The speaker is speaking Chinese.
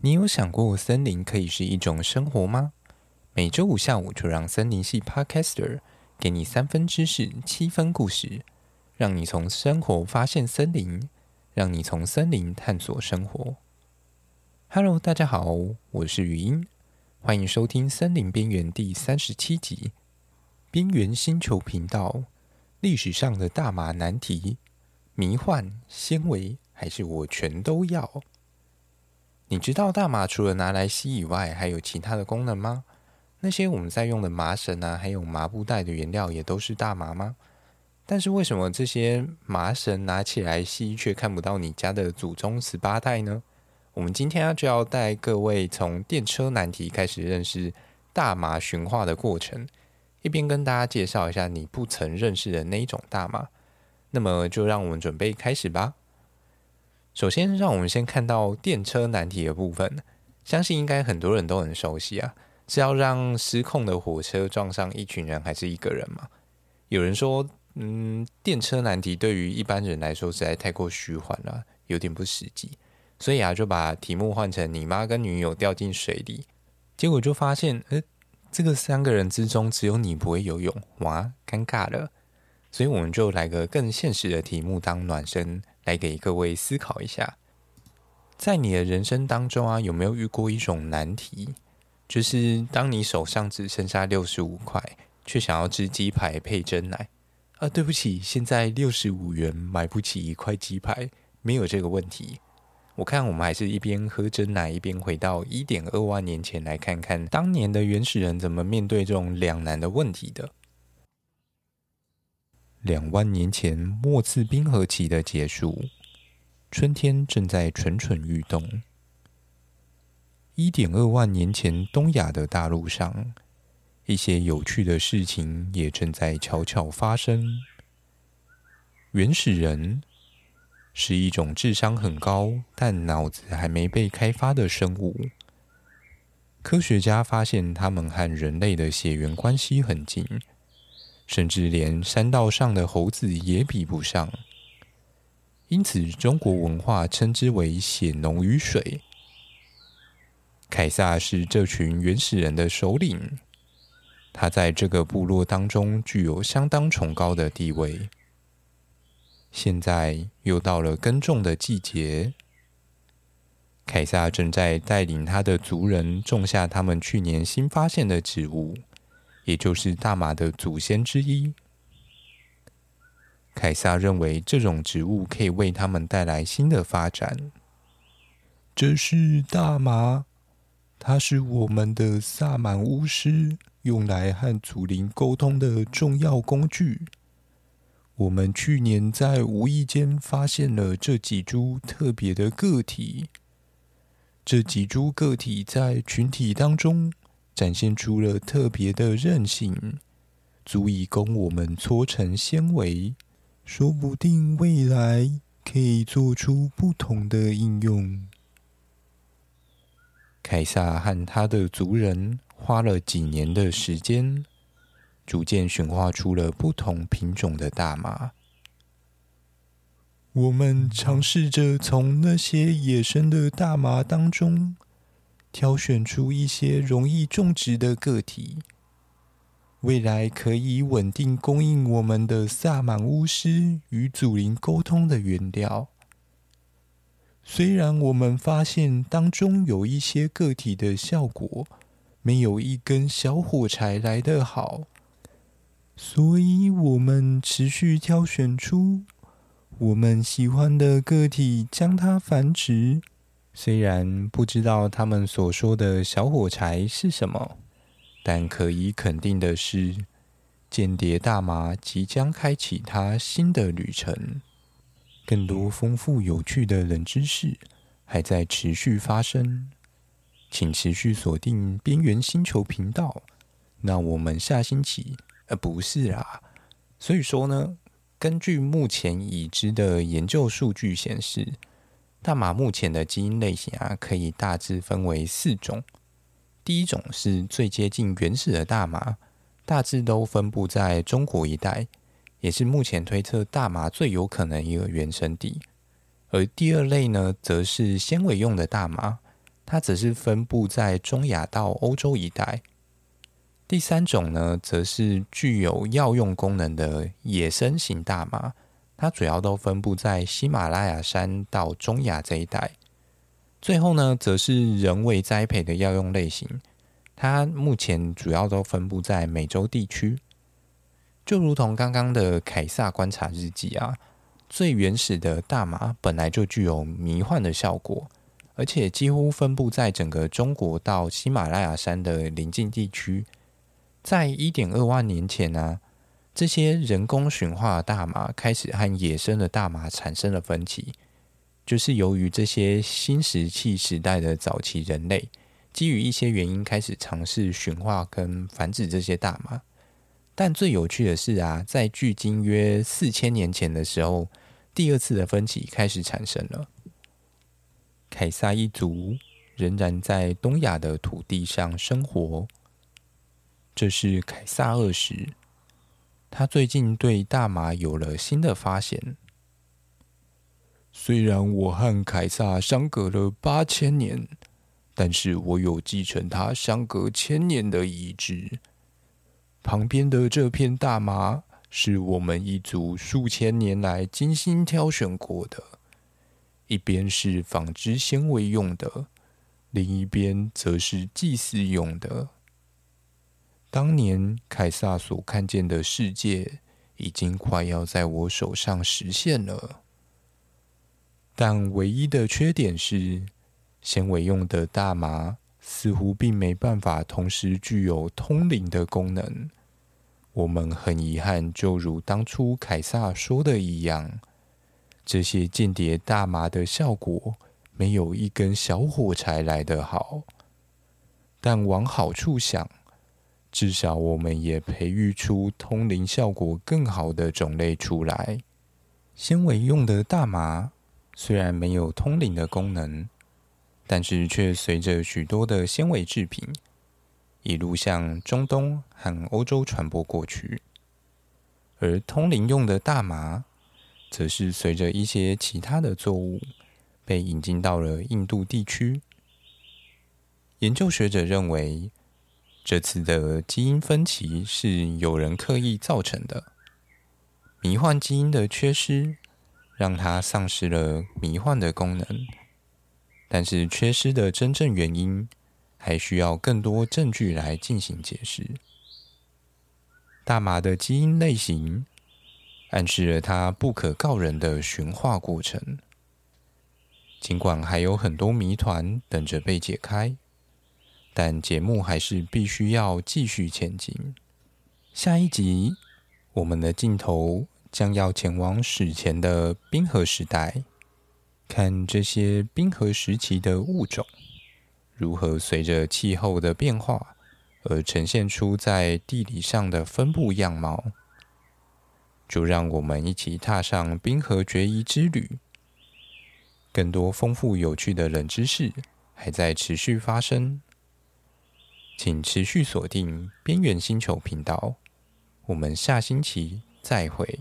你有想过森林可以是一种生活吗？每周五下午就让森林系 Podcaster 给你三分知识，七分故事，让你从生活发现森林，让你从森林探索生活。Hello，大家好，我是语音，欢迎收听《森林边缘》第三十七集《边缘星球频道》。历史上的大麻难题，迷幻、纤维，还是我全都要？你知道大麻除了拿来吸以外，还有其他的功能吗？那些我们在用的麻绳啊，还有麻布袋的原料也都是大麻吗？但是为什么这些麻绳拿起来吸，却看不到你家的祖宗十八代呢？我们今天啊，就要带各位从电车难题开始认识大麻驯化的过程，一边跟大家介绍一下你不曾认识的那一种大麻。那么就让我们准备开始吧。首先，让我们先看到电车难题的部分。相信应该很多人都很熟悉啊，是要让失控的火车撞上一群人，还是一个人嘛？有人说，嗯，电车难题对于一般人来说实在太过虚幻了，有点不实际。所以啊，就把题目换成你妈跟女友掉进水里，结果就发现，呃，这个三个人之中只有你不会游泳，哇，尴尬了。所以我们就来个更现实的题目当暖身。来给各位思考一下，在你的人生当中啊，有没有遇过一种难题？就是当你手上只剩下六十五块，却想要吃鸡排配真奶啊？对不起，现在六十五元买不起一块鸡排，没有这个问题。我看我们还是一边喝真奶，一边回到一点二万年前，来看看当年的原始人怎么面对这种两难的问题的。两万年前，末次冰河期的结束，春天正在蠢蠢欲动。一点二万年前，东亚的大陆上，一些有趣的事情也正在悄悄发生。原始人是一种智商很高，但脑子还没被开发的生物。科学家发现，他们和人类的血缘关系很近。甚至连山道上的猴子也比不上，因此中国文化称之为“血浓于水”。凯撒是这群原始人的首领，他在这个部落当中具有相当崇高的地位。现在又到了耕种的季节，凯撒正在带领他的族人种下他们去年新发现的植物。也就是大麻的祖先之一，凯撒认为这种植物可以为他们带来新的发展。这是大麻，它是我们的萨满巫师用来和祖灵沟通的重要工具。我们去年在无意间发现了这几株特别的个体，这几株个体在群体当中。展现出了特别的韧性，足以供我们搓成纤维，说不定未来可以做出不同的应用。凯撒和他的族人花了几年的时间，逐渐驯化出了不同品种的大麻。我们尝试着从那些野生的大麻当中。挑选出一些容易种植的个体，未来可以稳定供应我们的萨满巫师与祖灵沟通的原料。虽然我们发现当中有一些个体的效果没有一根小火柴来得好，所以我们持续挑选出我们喜欢的个体，将它繁殖。虽然不知道他们所说的小火柴是什么，但可以肯定的是，间谍大麻即将开启他新的旅程。更多丰富有趣的冷知识还在持续发生，请持续锁定边缘星球频道。那我们下星期……呃，不是啊。所以说呢，根据目前已知的研究数据显示。大麻目前的基因类型啊，可以大致分为四种。第一种是最接近原始的大麻，大致都分布在中国一带，也是目前推测大麻最有可能一个原生地。而第二类呢，则是纤维用的大麻，它只是分布在中亚到欧洲一带。第三种呢，则是具有药用功能的野生型大麻，它主要都分布在喜马拉雅山到中亚这一带。最后呢，则是人为栽培的药用类型，它目前主要都分布在美洲地区。就如同刚刚的凯撒观察日记啊，最原始的大麻本来就具有迷幻的效果，而且几乎分布在整个中国到喜马拉雅山的邻近地区。在一点二万年前呢、这些人工驯化的大麻开始和野生的大麻产生了分歧，就是由于这些新石器时代的早期人类，基于一些原因开始尝试驯化跟繁殖这些大麻。但最有趣的是啊，在距今约四千年前的时候，第二次的分歧开始产生了。凯撒一族仍然在东亚的土地上生活。这是凯撒二世，他最近对大麻有了新的发现。虽然我和凯撒相隔了八千年，但是我有继承他相隔千年的遗志。旁边的这片大麻是我们一族数千年来精心挑选过的，一边是纺织纤维用的，另一边则是祭祀用的。当年凯撒所看见的世界，已经快要在我手上实现了。但唯一的缺点是，纤维用的大麻似乎并没办法同时具有通灵的功能。我们很遗憾，就如当初凯撒说的一样，这些间谍大麻的效果没有一根小火柴来得好。但往好处想。至少我们也培育出通灵效果更好的种类出来。纤维用的大麻虽然没有通灵的功能，但是却随着许多的纤维制品一路向中东和欧洲传播过去。而通灵用的大麻，则是随着一些其他的作物被引进到了印度地区。研究学者认为，这次的基因分歧是有人刻意造成的。迷幻基因的缺失，让它丧失了迷幻的功能。但是缺失的真正原因，还需要更多证据来进行解释。大麻的基因类型，暗示了它不可告人的驯化过程。尽管还有很多谜团等着被解开。但节目还是必须要继续前进。下一集，我们的镜头将要前往史前的冰河时代，看这些冰河时期的物种如何随着气候的变化而呈现出在地理上的分布样貌。就让我们一起踏上冰河决疑之旅。更多丰富有趣的冷知识还在持续发生。请持续锁定边缘星球频道，我们下星期再会。